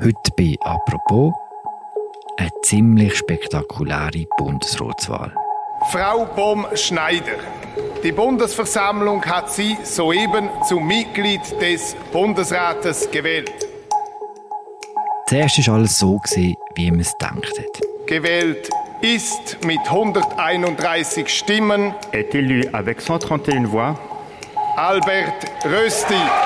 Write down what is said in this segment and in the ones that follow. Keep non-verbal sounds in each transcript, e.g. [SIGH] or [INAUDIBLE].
Heute bei «Apropos» eine ziemlich spektakuläre Bundesratswahl. Frau Bohm-Schneider, die Bundesversammlung hat Sie soeben zum Mitglied des Bundesrates gewählt. Zuerst war alles so, wie man es gedacht hat. Gewählt ist mit 131 Stimmen. Est élu avec 131 voix. Albert Rösti.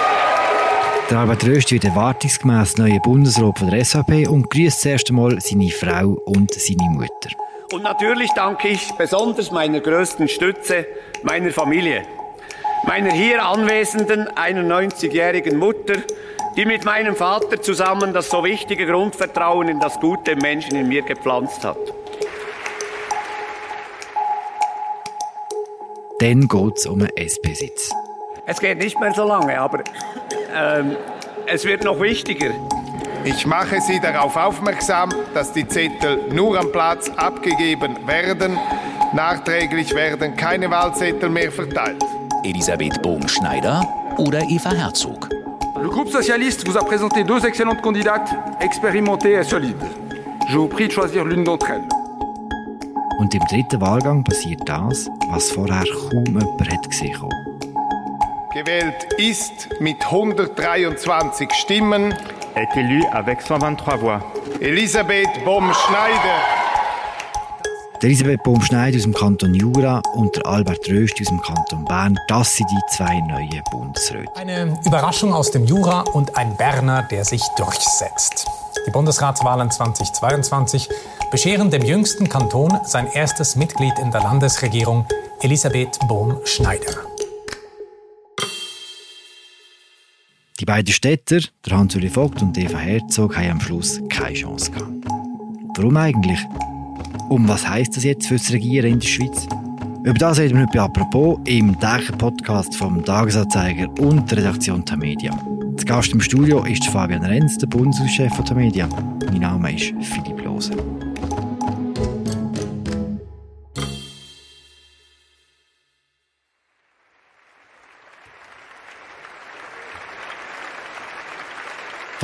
Der Albert Rösti wird erwartungsgemäß neuer Bundesrat von der SVP und grüßt zuerst einmal seine Frau und seine Mutter. Und natürlich danke ich besonders meiner größten Stütze, meiner Familie. Meiner hier anwesenden 91-jährigen Mutter, die mit meinem Vater zusammen das so wichtige Grundvertrauen in das gute Menschen in mir gepflanzt hat. Dann geht es um einen SP-Sitz. Es geht nicht mehr so lange, aber ähm, es wird noch wichtiger. Ich mache Sie darauf aufmerksam, dass die Zettel nur am Platz abgegeben werden. Nachträglich werden keine Wahlzettel mehr verteilt. Elisabeth Bohm-Schneider oder Eva Herzog. Le groupe socialiste vous a présenté deux excellentes candidates, expérimentées et solides. Je vous prie de choisir l'une d'entre elles. Und im dritten Wahlgang passiert das, was vorher kaum jemand hat gesehen hat. Gewählt ist mit 123 Stimmen Est élu avec 123 voix. Elisabeth Bohm-Schneider. Der Elisabeth Baum-Schneider aus dem Kanton Jura und der Albert Rösti aus dem Kanton Bern, das sind die zwei neuen Bundesräte. Eine Überraschung aus dem Jura und ein Berner, der sich durchsetzt. Die Bundesratswahlen 2022 bescheren dem jüngsten Kanton sein erstes Mitglied in der Landesregierung, Elisabeth Bohm-Schneider. Die beiden Städter, der Hans-Uli Vogt und Eva Herzog, haben am Schluss keine Chance gehabt. Warum eigentlich? Und was heisst das jetzt für das Regieren in der Schweiz? Über das reden wir heute bei «Apropos» im täglichen Podcast vom Tagesanzeiger und der Redaktion der Media. Der Gast im Studio ist Fabian Renz, der Bundeshauschef der Media. Mein Name ist Philipp Lose.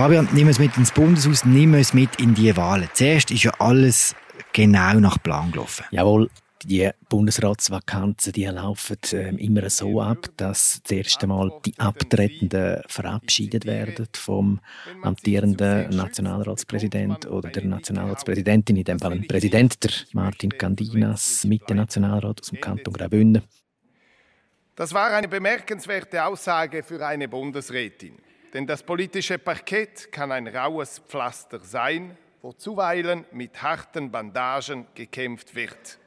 Fabian, nimm es mit ins Bundeshaus, nimm es mit in die Wahlen. Zuerst ist ja alles genau nach Plan gelaufen. Jawohl, die Bundesratsvakanzen die laufen äh, immer so ab, dass zuerst einmal die Abtretenden verabschiedet werden vom amtierenden Nationalratspräsident oder der Nationalratspräsidentin, in dem Fall ein Präsident, der Martin Candinas, mit dem Nationalrat aus dem Kanton Graubünden. Das war eine bemerkenswerte Aussage für eine Bundesrätin. Denn das politische Parkett kann ein raues Pflaster sein, wo zuweilen mit harten Bandagen gekämpft wird.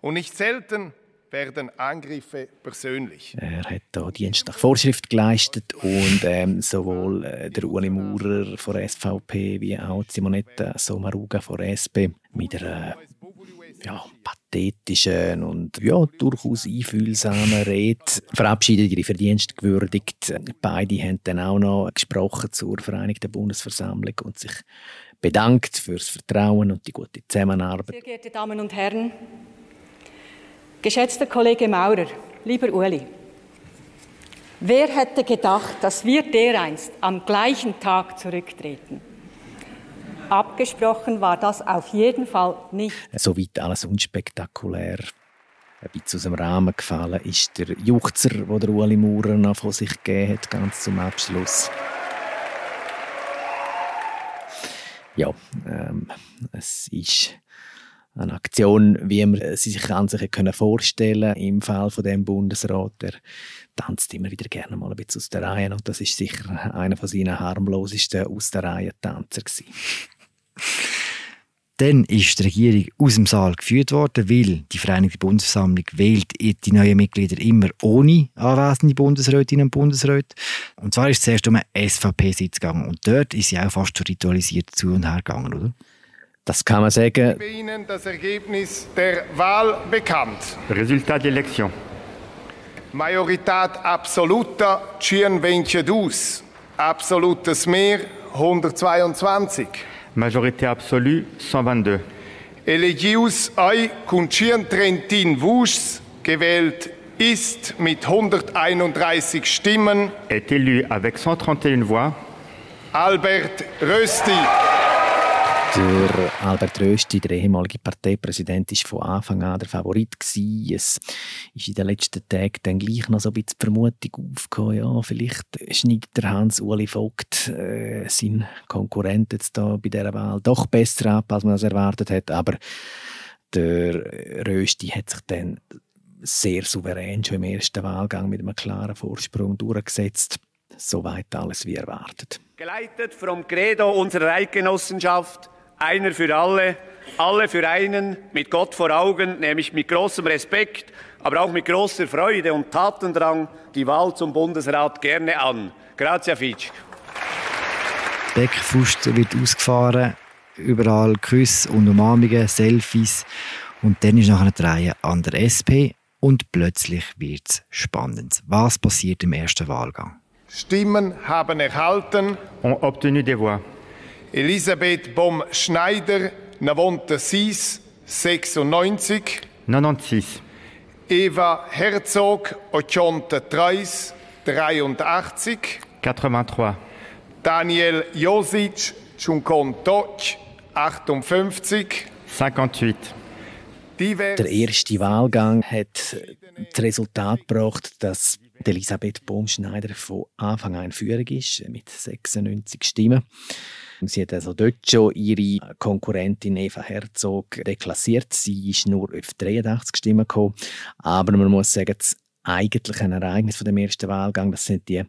Und nicht selten werden Angriffe persönlich. Er hat da Dienst nach Vorschrift geleistet und ähm, sowohl äh, der Uli Maurer von SVP wie auch Simonetta Sommaruga von SP mit einer ja, pathetischen und ja, durchaus einfühlsamen Rede verabschiedet, ihre Verdienste gewürdigt. Beide haben dann auch noch gesprochen zur Vereinigten Bundesversammlung und sich bedankt für das Vertrauen und die gute Zusammenarbeit. Sehr geehrte Damen und Herren, geschätzter Kollege Maurer, lieber Uli, wer hätte gedacht, dass wir dereinst am gleichen Tag zurücktreten? Abgesprochen war das auf jeden Fall nicht. Soweit alles unspektakulär. Ein bisschen aus dem Rahmen gefallen ist der Juchzer, den der Uli Maurer noch von sich gegeben hat, ganz zum Abschluss. Ja, ähm, es ist eine Aktion, wie man sie sich an sich können im Fall von dem Bundesrat. Der tanzt immer wieder gerne mal ein bisschen aus der Reihe und das ist sicher einer von seinen harmlosesten aus der Reihe Tänzer gewesen. Dann ist die Regierung aus dem Saal geführt worden, weil die Vereinigte Bundesversammlung wählt die neuen Mitglieder immer ohne anwesende Bundesrätinnen und Bundesräte. Und zwar ist es zuerst um einen SVP-Sitz gegangen. Und dort ist sie auch fast ritualisiert zu und her gegangen, oder? Das kann man sagen. Ich gebe Ihnen das Ergebnis der Wahl bekannt. Résultat de l'élection. Majoritat absoluta 122. Absolutes Mehr 122. Majorité absolue 122. Elegius ei con 131 Vus gewählt ist mit 131 Stimmen Est élu avec 131 voix. Albert Rösti. Der Albert Rösti, der ehemalige Parteipräsident, war von Anfang an der Favorit. Gewesen. Es ist in den letzten Tagen dann gleich noch so ein bisschen die Vermutung aufgekommen, ja, vielleicht schneidet der Hans-Uli Vogt äh, seinen Konkurrent jetzt da bei dieser Wahl doch besser ab, als man das erwartet hat. Aber der Rösti hat sich dann sehr souverän schon im ersten Wahlgang mit einem klaren Vorsprung durchgesetzt. Soweit alles wie erwartet. Geleitet vom Credo unserer Eidgenossenschaft einer für alle, alle für einen, mit Gott vor Augen, nämlich mit großem Respekt, aber auch mit großer Freude und Tatendrang die Wahl zum Bundesrat gerne an. Grazie Fitsch. Beckfust wird ausgefahren, überall Küsse und Umarmungen, Selfies und dann ist nachher eine Reihe an der SP und plötzlich wird es spannend. Was passiert im ersten Wahlgang? Stimmen haben erhalten. Ont obtenu des voix. Elisabeth Baum-Schneider, 96, 96. 96. Eva Herzog, 83, 83. 83. Daniel Josic, Chunkon Toc, 58. 58. Divers. Der erste Wahlgang hat das Resultat gebracht, dass Elisabeth Baumschneider von Anfang an Führung ist, mit 96 Stimmen. Sie hat also dort schon ihre Konkurrentin Eva Herzog deklassiert. Sie ist nur auf 83 Stimmen gekommen. Aber man muss sagen, das eigentliche Ereignis dem ersten Wahlgang, das sind die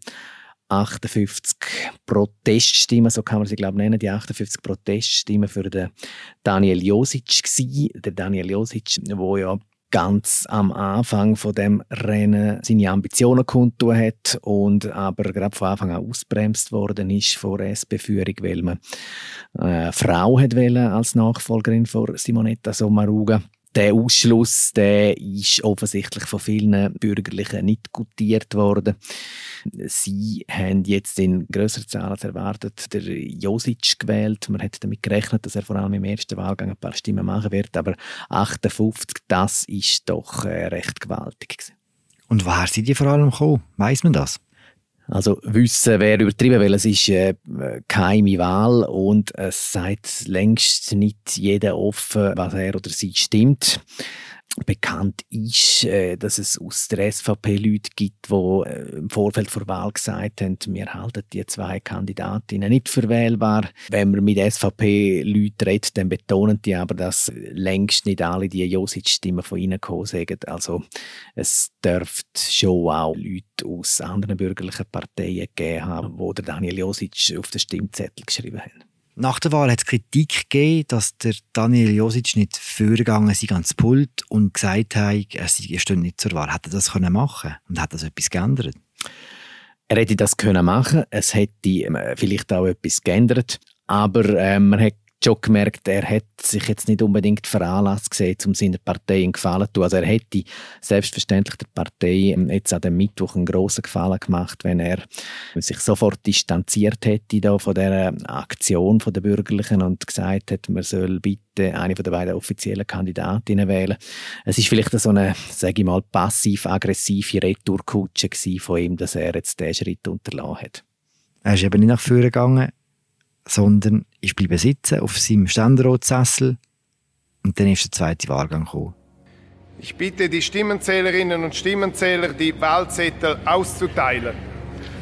58 Proteststimmen, so kann man sie glaube ich nennen, die 58 Proteststimmen für den Daniel Josic. Der Daniel Josic, wo ja ganz am Anfang von dem Rennen seine Ambitionen kundtun hat und aber gerade von Anfang an ausbremst worden ist vor SP-Führung, weil man eine Frau hat als Nachfolgerin von Simonetta Sommaruga der Ausschluss der ist offensichtlich von vielen Bürgerlichen nicht gutiert worden. Sie haben jetzt in größeren Zahlen als erwartet der Josic gewählt. Man hat damit gerechnet, dass er vor allem im ersten Wahlgang ein paar Stimmen machen wird, aber 58, das ist doch äh, recht gewaltig. Und woher sind die vor allem gekommen? Weiß man das? Also wissen wäre übertrieben, weil es ist äh, keine Wahl und es sagt längst nicht jeder offen, was er oder sie stimmt. Bekannt ist, äh, dass es aus der SVP Leute gibt, die äh, im Vorfeld vor Wahl gesagt haben, wir halten die zwei Kandidatinnen nicht für wählbar. Wenn man mit SVP-Leuten redet, dann betonen die aber, dass längst nicht alle die Josic-Stimmen von ihnen kommen sagen. Also es dürfte schon auch Leute aus anderen bürgerlichen Parteien gegeben haben, die Daniel Josic auf den Stimmzettel geschrieben haben. Nach der Wahl hat es Kritik gegeben, dass der Daniel Josic nicht vorgegangen ist ans Pult und gesagt hat, er stehe nicht zur Wahl. Hätte er das können machen und hat das etwas geändert? Er hätte das können machen. Es hätte äh, vielleicht auch etwas geändert. Aber äh, man hat schon gemerkt, er hat sich jetzt nicht unbedingt veranlasst gesehen, um seiner Partei einen Gefallen zu tun. Also er hätte selbstverständlich der Partei ähm, jetzt an dem Mittwoch einen grossen Gefallen gemacht, wenn er sich sofort distanziert hätte da von der Aktion der Bürgerlichen und gesagt hätte, man soll bitte eine den beiden offiziellen Kandidatinnen wählen. Es ist vielleicht so eine, sage ich mal, passiv-aggressive Retourkutsche von ihm, dass er jetzt diesen Schritt unterlassen hat. Er ist eben nicht nach vorne gegangen, sondern ist bleiben sitzen auf seinem Ständeratssessel und dann ist der zweite Wahlgang gekommen. Ich bitte die Stimmenzählerinnen und Stimmenzähler, die Wahlzettel auszuteilen.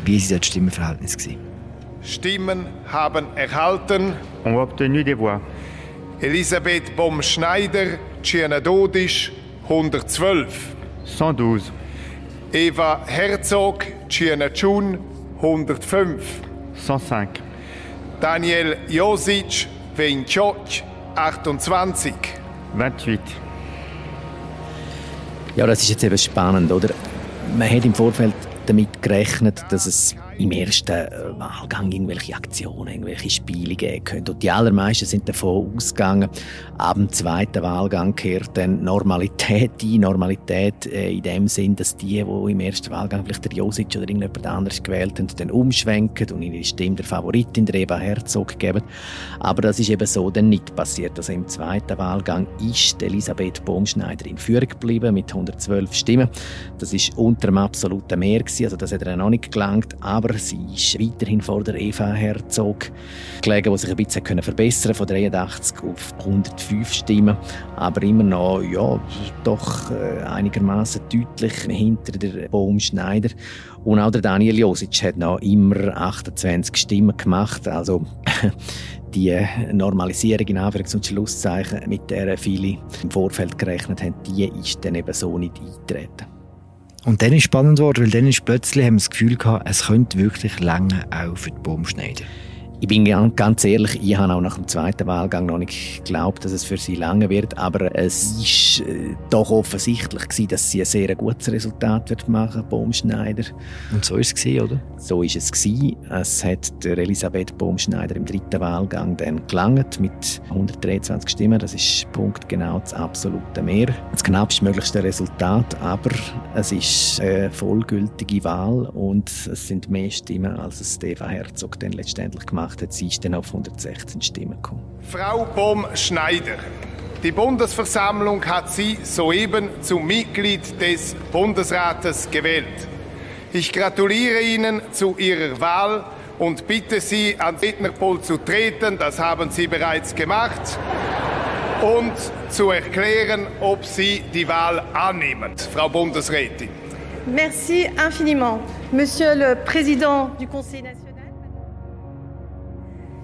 Wie war das Stimmenverhältnis? Stimmen haben erhalten. Ont obtenu des voix. Elisabeth Baum-Schneider, Dodisch, 112. 112. Eva Herzog, Tschun, 105. 105. Daniel Josic, 28, 28. 28. Ja, das ist jetzt eben spannend, oder? Man hat im Vorfeld damit gerechnet, dass es im ersten äh, Wahlgang irgendwelche Aktionen, irgendwelche Spiele geben könnte. Und die allermeisten sind davon ausgegangen, ab dem zweiten Wahlgang kehrt dann Normalität ein. Normalität äh, in dem Sinn, dass die, die im ersten Wahlgang vielleicht der Josic oder irgendjemand anderes gewählt haben, dann umschwenken und ihre Stimme der Favoritin, der Eva Herzog, geben. Aber das ist eben so dann nicht passiert. Also im zweiten Wahlgang ist Elisabeth Baumschneider in Führung geblieben mit 112 Stimmen. Das ist unter dem absoluten Mehr gewesen, also das hat er noch nicht gelangt. Aber aber sie ist weiterhin vor der Eva Herzog gelegen, die sich ein bisschen können verbessern von 83 auf 105 Stimmen, aber immer noch ja, doch äh, einigermaßen deutlich hinter der Baumschneider. Und auch der Daniel Josic hat noch immer 28 Stimmen gemacht, also [LAUGHS] die Normalisierung in Anführungs- und Schlusszeichen, mit der viele im Vorfeld gerechnet haben, die ist dann eben so nicht eingetreten. Und dann ist es spannend geworden, weil dann ist plötzlich haben wir das Gefühl gehabt, es könnte wirklich länger auch für die Baumschneider. Ich bin ganz ehrlich, ich habe auch nach dem zweiten Wahlgang noch nicht geglaubt, dass es für sie lange wird, aber es ist äh, doch offensichtlich gewesen, dass sie ein sehr gutes Resultat wird machen, Baumschneider. Und so ist es gewesen, oder? So ist es gewesen. Es hat der Elisabeth Baumschneider im dritten Wahlgang dann gelangt mit 123 Stimmen. Das ist punktgenau das absolute Mehr. Das knappstmöglichste Resultat, aber es ist eine vollgültige Wahl und es sind mehr Stimmen, als es Stefan Herzog dann letztendlich gemacht hat, sie ist dann auf 116 Stimmen gekommen. Frau Bohm-Schneider, die Bundesversammlung hat Sie soeben zum Mitglied des Bundesrates gewählt. Ich gratuliere Ihnen zu Ihrer Wahl und bitte Sie, ans Rednerpult zu treten, das haben Sie bereits gemacht, und zu erklären, ob Sie die Wahl annehmen, Frau Bundesrätin. Merci infiniment, Monsieur le Président du Conseil national.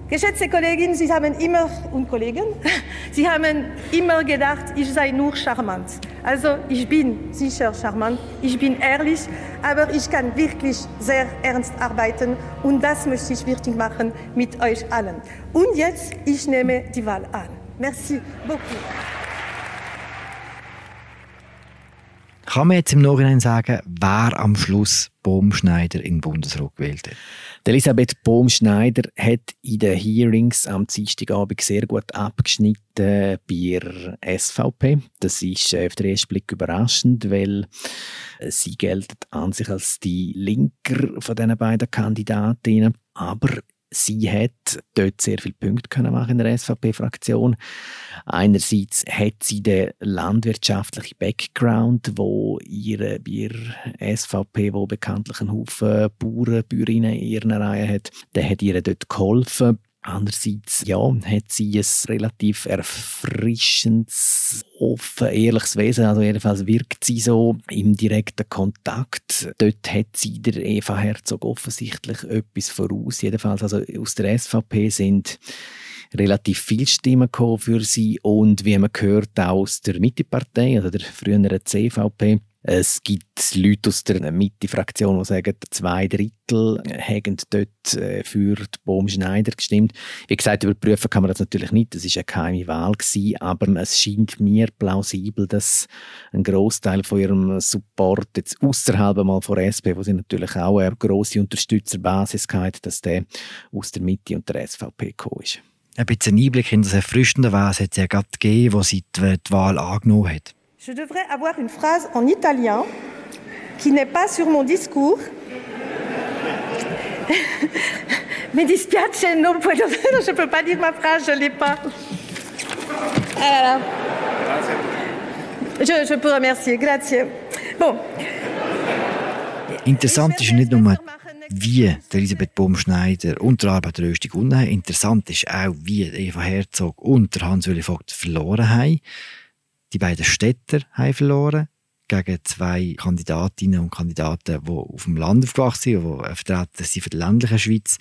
Geschätzte Kolleginnen, Sie haben immer und Kollegen, [LAUGHS] Sie haben immer gedacht, ich sei nur charmant. Also ich bin sicher charmant, ich bin ehrlich, aber ich kann wirklich sehr ernst arbeiten und das möchte ich wirklich machen mit euch allen. Und jetzt, ich nehme die Wahl an. Merci beaucoup. Kann man jetzt im Nachhinein sagen, wer am Schluss Baumschneider in den Bundesrat gewählt hat? Elisabeth Bohm-Schneider hat in den Hearings am Dienstagabend sehr gut abgeschnitten bei der SVP. Das ist auf den ersten Blick überraschend, weil sie gilt an sich als die Linker von diesen beiden Kandidatinnen. Aber sie hat dort sehr viele Punkte machen in der SVP-Fraktion. Einerseits hat sie den landwirtschaftlichen Background, wo ihre bei ihrer SVP, wo bekanntlich einen Haufen Bauern, Bäuerinnen in ihren Reihen hat, der hat ihr dort geholfen. Andererseits ja, hat sie ein relativ erfrischendes, offen, ehrliches Wesen. Also jedenfalls wirkt sie so im direkten Kontakt. Dort hat sie der Eva Herzog offensichtlich etwas voraus. Jedenfalls also aus der SVP sind relativ viele Stimmen für sie und wie man gehört auch aus der Mittepartei, also der früheren CVP. Es gibt Leute aus der Mitte-Fraktion, die sagen, zwei Drittel haben dort äh, für Bohm Schneider gestimmt. Wie gesagt, überprüfen kann man das natürlich nicht. Das ist eine geheime Wahl gewesen, aber es scheint mir plausibel, dass ein Großteil von ihrem Support jetzt außerhalb mal von SP, wo sie natürlich auch eine große Unterstützerbasis hat, dass der aus der Mitte und der SVP gekommen ist. Ein bisschen Einblick in das erfrischende hat es ja gerade gegeben, wo sie die Wahl angenommen hat. Je devrais avoir une phrase en italien qui n'est pas sur mon discours. [LAUGHS] Mi dispiace, non puedo, je ne peux pas dire ma phrase, je ne l'ai pas. Ah je, je peux remercier, grazie. Bon. Interessant ist nicht nur, wie Elisabeth Baumschneider und der Arbeiterrösti gewonnen haben. Interessant ist auch, wie Eva Herzog und Hans-Uli Vogt verloren haben. Die beiden Städter haben verloren gegen zwei Kandidatinnen und Kandidaten, die auf dem Land aufgewachsen sind, die vertreten sind für die ländliche Schweiz.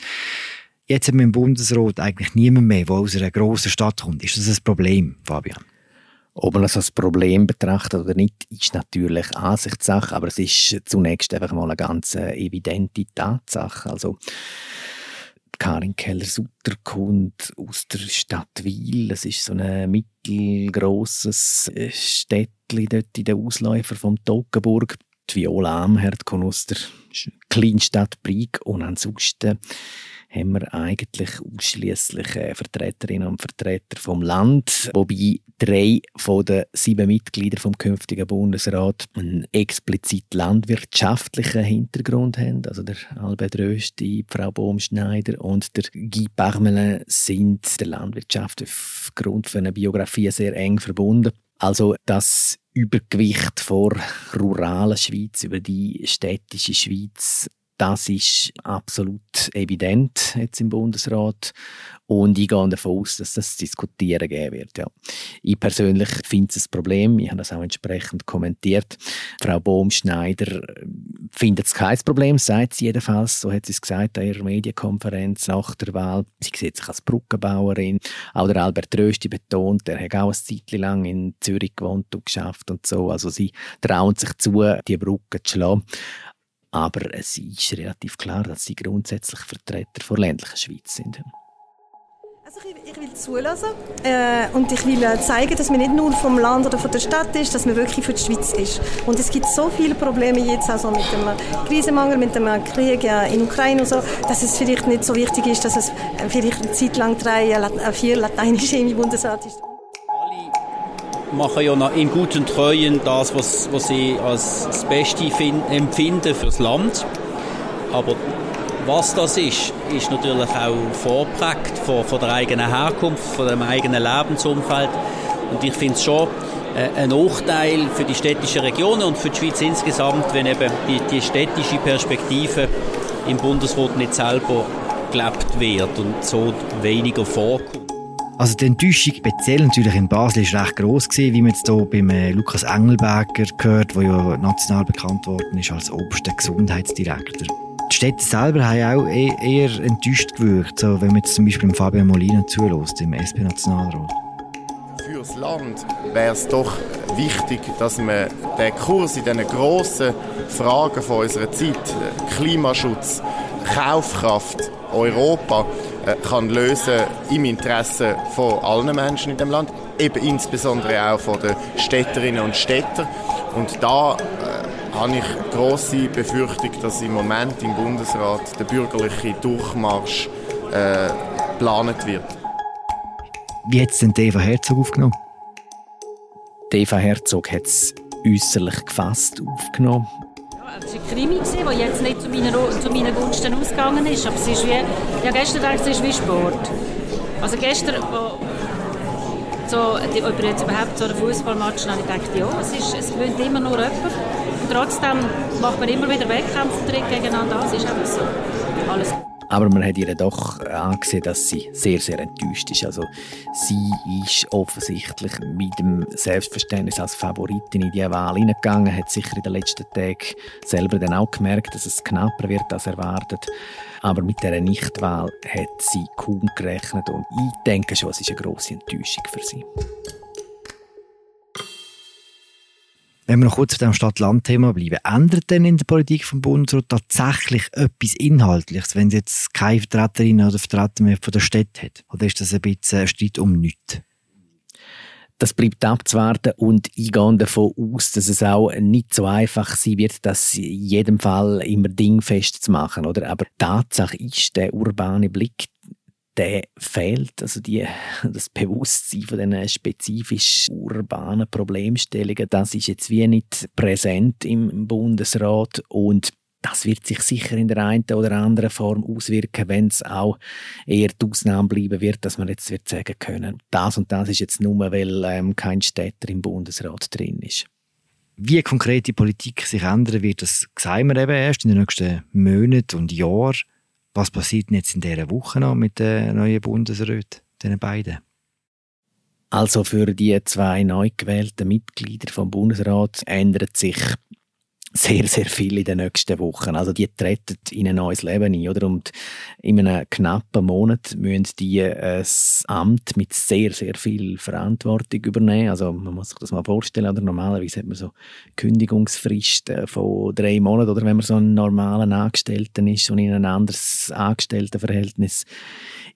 Jetzt haben wir im Bundesrat eigentlich niemand mehr, der aus einer grossen Stadt kommt. Ist das ein Problem, Fabian? Ob man das als Problem betrachtet oder nicht, ist natürlich Ansichtssache, aber es ist zunächst einfach mal eine ganz äh, evidente Tatsache. Also Karin Keller-Sutter kommt aus der Stadt Wil. Das ist so ein mittelgrosses äh, Städtchen dort in den Ausläufer vom Toggenburg. Die Viola Amherd kommt aus der Kleinstadt Brig und ansonsten haben wir eigentlich ausschließlich äh, Vertreterinnen und Vertreter vom Land, wobei drei von den sieben Mitgliedern vom künftigen Bundesrat einen explizit landwirtschaftlichen Hintergrund haben. Also der Albert Rösti, Frau Bohm-Schneider und der Guy Parmelin sind der Landwirtschaft aufgrund von einer Biografie sehr eng verbunden. Also das Übergewicht vor ruralen Schweiz über die städtische Schweiz Das ist absolut evident jetzt im Bundesrat. Und ich gehe davon aus, dass das diskutieren geben wird. Ja. Ich persönlich finde es ein Problem. Ich habe das auch entsprechend kommentiert. Frau Bohm-Schneider äh, findet es kein Problem, sagt sie jedenfalls. So hat sie es gesagt an ihrer Medienkonferenz nach der Wahl. Sie sieht sich als Brückenbauerin. Auch der Albert Rösti betont, er hat auch eine Zeit lang in Zürich gewohnt und geschafft und so. Also sie trauen sich zu, die Brücke zu schlagen. Aber es ist relativ klar, dass sie grundsätzlich Vertreter der ländlichen Schweiz sind. Also ich, ich, will zulassen äh, und ich will äh, zeigen, dass man nicht nur vom Land oder von der Stadt ist, dass man wirklich für die Schweiz ist. Und es gibt so viele Probleme jetzt also mit dem Krisenmangel, mit dem Krieg in Ukraine und so, dass es vielleicht nicht so wichtig ist, dass es vielleicht eine Zeit lang drei, äh, vier lateinische im Bundesrat ist machen ja in guten Treuen das, was, was sie als das Beste empfinden für das Land. Aber was das ist, ist natürlich auch vorprägt von, von der eigenen Herkunft, von dem eigenen Lebensumfeld. Und ich finde es schon äh, ein Nachteil für die städtischen Regionen und für die Schweiz insgesamt, wenn eben die, die städtische Perspektive im Bundesrat nicht selber gelebt wird und so weniger vorkommt. Also die Enttäuschung speziell natürlich in Basel ist recht groß gewesen, wie man jetzt hier beim äh, Lukas Engelberger gehört, der ja national bekannt worden ist als oberster Gesundheitsdirektor. Die Städte selber haben auch e-, eher enttäuscht gewirkt, so wenn man jetzt zum Beispiel Fabio Molina zulässt, im SP-Nationalrat. Fürs Land wäre es doch wichtig, dass man den Kurs in diesen grossen Fragen unserer Zeit, Klimaschutz, Kaufkraft, Europa, äh, kann lösen im Interesse von allen Menschen in dem Land, eben insbesondere auch von den Städterinnen und Städtern. Und da äh, habe ich große Befürchtung, dass im Moment im Bundesrat der bürgerliche Durchmarsch äh, geplant wird. Wie hat es denn Eva Herzog aufgenommen? Eva Herzog hat es äußerlich gefasst aufgenommen. Es war ein Krimi, der jetzt nicht zu meinen, zu meinen Gunsten ausgegangen ist. Aber es ist wie, ja, gestern dachte es ist wie Sport. Also gestern, wo, so, ob jetzt überhaupt so einen Fußballmatch habe ich gedacht, ja, es, ist, es gewinnt immer nur jemand. Und trotzdem macht man immer wieder Wettkämpfe gegeneinander. Das ist einfach so. Alles gut. Aber man hat ihr doch angesehen, dass sie sehr, sehr enttäuscht ist. Also sie ist offensichtlich mit dem Selbstverständnis als Favoritin in die Wahl hineingegangen, hat sicher in den letzten Tagen selber dann auch gemerkt, dass es knapper wird als erwartet. Aber mit dieser Nichtwahl hat sie kaum gerechnet und ich denke schon, es ist eine grosse Enttäuschung für sie. Wenn wir noch kurz bei dem Stadt-Land-Thema bleiben, ändert denn in der Politik vom Bundesrat tatsächlich etwas Inhaltliches, wenn es jetzt keine Vertreterin oder Vertreter mehr von der Stadt hat? Oder ist das ein bisschen ein Streit um nichts? Das bleibt abzuwarten und ich gehe davon aus, dass es auch nicht so einfach sein wird, das in jedem Fall immer dingfest zu machen. Oder? Aber Tatsache ist, der urbane Blick, der fehlt. Also die, [LAUGHS] das Bewusstsein von diesen spezifisch urbanen Problemstellungen, das ist jetzt wie nicht präsent im Bundesrat und das wird sich sicher in der einen oder anderen Form auswirken, wenn es auch eher die Ausnahme bleiben wird, dass man jetzt wird sagen können, das und das ist jetzt nur, weil ähm, kein Städter im Bundesrat drin ist. Wie konkret die Politik sich ändern wird, das sehen wir eben erst in den nächsten Monaten und Jahren. Was passiert denn jetzt in dieser Woche noch mit den neuen Bundesräten, den beiden? Also für die zwei neu gewählten Mitglieder vom Bundesrat ändert sich sehr, sehr viel in den nächsten Wochen. Also die treten in ein neues Leben ein, oder? Und in einem knappen Monat müssen die ein Amt mit sehr, sehr viel Verantwortung übernehmen. Also man muss sich das mal vorstellen, oder? Normalerweise hat man so Kündigungsfristen von drei Monaten, oder wenn man so einen normalen Angestellten ist und in ein anderes Angestelltenverhältnis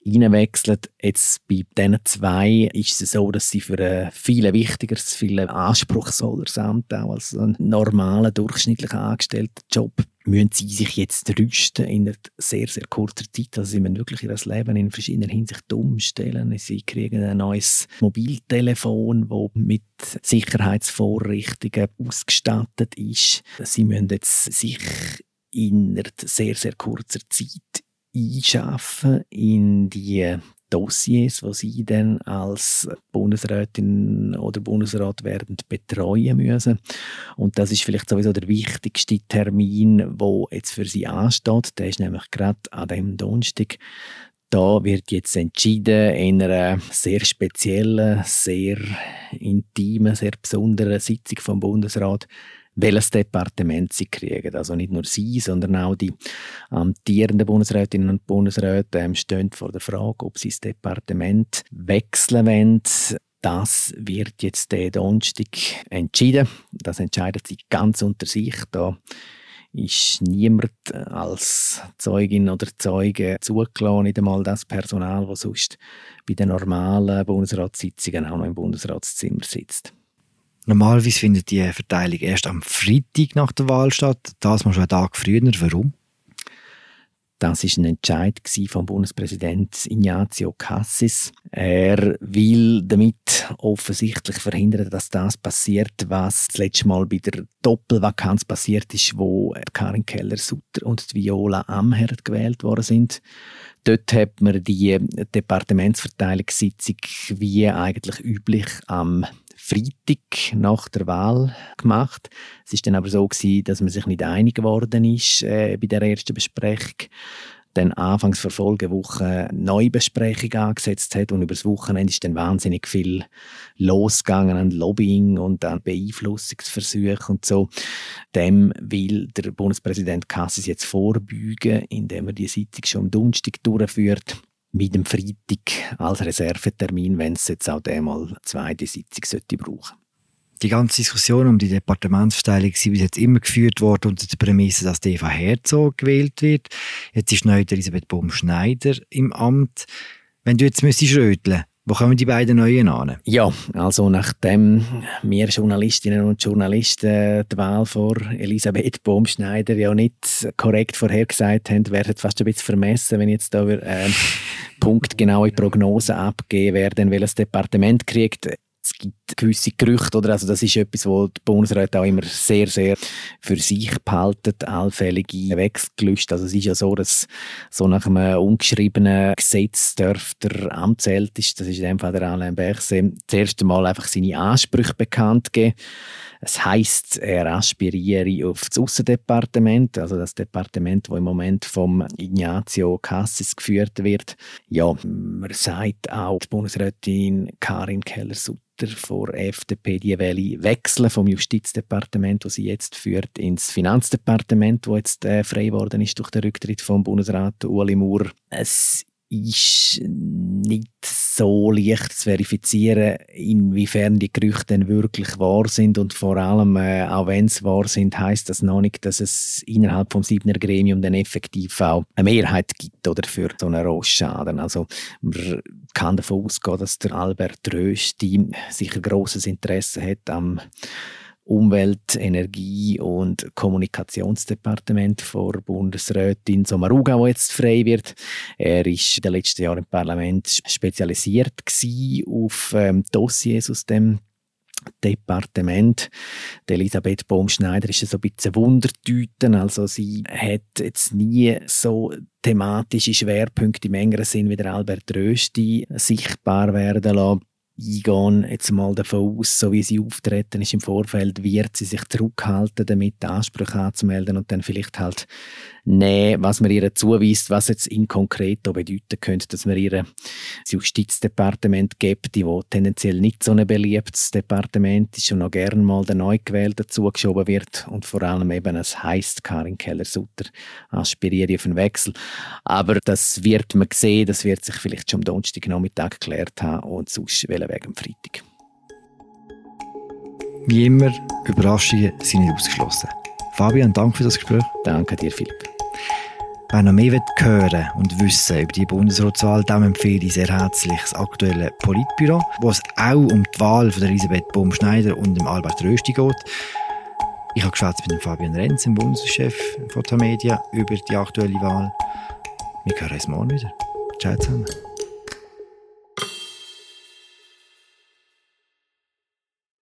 reinwechselt. Jetzt bei diesen zwei ist es so, dass sie für ein viel wichtigeres, viel anspruchsvolleres Amt auch als ein normaler, durchschnittlicher Angestellter-Job müssen sie sich jetzt rüsten in einer sehr, sehr kurzer Zeit. Also sie müssen wirklich ihr Leben in verschiedener Hinsicht umstellen. Sie kriegen ein neues Mobiltelefon, das mit Sicherheitsvorrichtungen ausgestattet ist. Sie müssen jetzt sich in einer sehr, sehr kurzer Zeit einschaffen in die Dossiers, die sie dann als Bundesrätin oder Bundesrat werden betreuen müssen. Und das ist vielleicht sowieso der wichtigste Termin, wo jetzt für sie ansteht. Der ist nämlich gerade an dem Donnerstag. Da wird jetzt entschieden in einer sehr speziellen, sehr intimen, sehr besonderen Sitzung vom Bundesrat, welches Departement sie kriegen. Also nicht nur sie, sondern auch die amtierenden Bundesrätinnen und Bundesräte ähm, stehen vor der Frage, ob sie das Departement wechseln wollen. Das wird jetzt der Donnerstag entschieden. Das entscheidet sie ganz unter sich. Da ist niemand als Zeugin oder Zeuge zugelassen, nicht einmal das Personal, das sonst bei den normalen Bundesratssitzungen auch noch im Bundesratszimmer sitzt. Normalerweise findet die Verteilung erst am Freitag nach der Wahl statt. Das mal schon einen Tag früher. Warum? Das ist ein Entscheid vom Bundespräsident Ignazio Cassis. Er will damit offensichtlich verhindern, dass das passiert, was das letzte Mal bei der Doppelvakanz passiert ist, wo Karin Keller-Sutter und Viola Amherd gewählt worden sind. Dort hat man die Departementsverteilungssitzung wie eigentlich üblich am Freitag nach der Wahl gemacht. Es ist dann aber so gewesen, dass man sich nicht einig geworden ist äh, bei der ersten Besprechung. Dann anfangs vor Folgewoche neue Besprechung angesetzt hat und über das Wochenende ist dann wahnsinnig viel losgegangen an Lobbying und an Beeinflussungsversuchen und so. Dem will der Bundespräsident Cassis jetzt vorbeugen, indem er die Sitzung schon am Donnerstag durchführt mit dem Freitag als Reservetermin, wenn es jetzt auch einmal zweite Sitzung sollte brauchen die ganze Diskussion um die Departementsverteilung ist bis jetzt immer geführt worden unter der Prämisse, dass Eva Herzog gewählt wird. Jetzt ist neu Elisabeth Baum-Schneider im Amt. Wenn du jetzt müsstest röteln wo kommen die beiden Neuen an? Ja, also nachdem wir Journalistinnen und Journalisten die Wahl vor Elisabeth Baumschneider ja nicht korrekt vorhergesagt haben, wäre es fast ein bisschen vermessen, wenn jetzt da äh, [LAUGHS] punktgenaue Prognosen abgeben werden, welches Departement kriegt es gibt gewisse Gerüchte, oder? Also das ist etwas, wo die Bundesräte auch immer sehr, sehr für sich behalten, allfällige Wechselgelüste. Also es ist ja so, dass so nach einem ungeschriebenen Gesetz darf der Amtsälteste, das ist in dem Fall der Alain Berset, das erste Mal einfach seine Ansprüche bekannt geben. Es heißt, er aspiriere auf das Aussendepartement, also das Departement, wo im Moment vom Ignazio Cassis geführt wird. Ja, man sagt auch, die Bundesrätin Karin Keller-Sutter vor FDP die Welle wechseln vom Justizdepartement, wo sie jetzt führt, ins Finanzdepartement, wo jetzt äh, frei geworden ist durch den Rücktritt vom Bundesrat Ueli Maurer. Es ist nicht so leicht zu verifizieren, inwiefern die Gerüchte denn wirklich wahr sind und vor allem, äh, auch wenn sie wahr sind, heißt das noch nicht, dass es innerhalb vom Siebner Gremium dann effektiv auch eine Mehrheit gibt oder für so einen Rostschaden. Also man kann davon ausgehen, dass der Albert Rösti sicher großes Interesse hat am Umwelt-, Energie- und Kommunikationsdepartement vor Bundesrätin Sommaruga, wo jetzt frei wird. Er ist in den letzten Jahren im Parlament spezialisiert auf ähm, Dossiers aus dem Departement. Die Elisabeth Baumschneider ist so ein bisschen Wundertüten. Also sie hat jetzt nie so thematische Schwerpunkte im engeren Sinn wie der Albert Rösti sichtbar werden lassen eingehen, jetzt mal davon aus, so wie sie auftreten ist im Vorfeld, wird sie sich zurückhalten, damit Ansprüche anzumelden und dann vielleicht halt nehmen, was man ihr zuweist, was jetzt in konkret bedeuten könnte, dass man ihr das Justizdepartement gibt, die tendenziell nicht so ein beliebtes Departement ist und noch gern mal der Neugewählte zugeschoben wird und vor allem eben, es heisst, Karin Keller-Sutter aspiriere auf einen Wechsel. Aber das wird man sehen, das wird sich vielleicht schon am Donnerstagnachmittag geklärt haben und sonst wegen am Freitag. Wie immer, Überraschungen sind nicht ausgeschlossen. Fabian, danke für das Gespräch. Danke dir, Philipp. Wer noch mehr hören und wissen über die Bundesratswahl, dem empfehle ich sehr herzlich das aktuelle Politbüro, wo es auch um die Wahl von Elisabeth Baumschneider und dem Albert Rösti geht. Ich habe geschwätzt mit dem Fabian Renz, dem Bundeschef von Media, über die aktuelle Wahl. Wir hören uns morgen wieder. Ciao zusammen.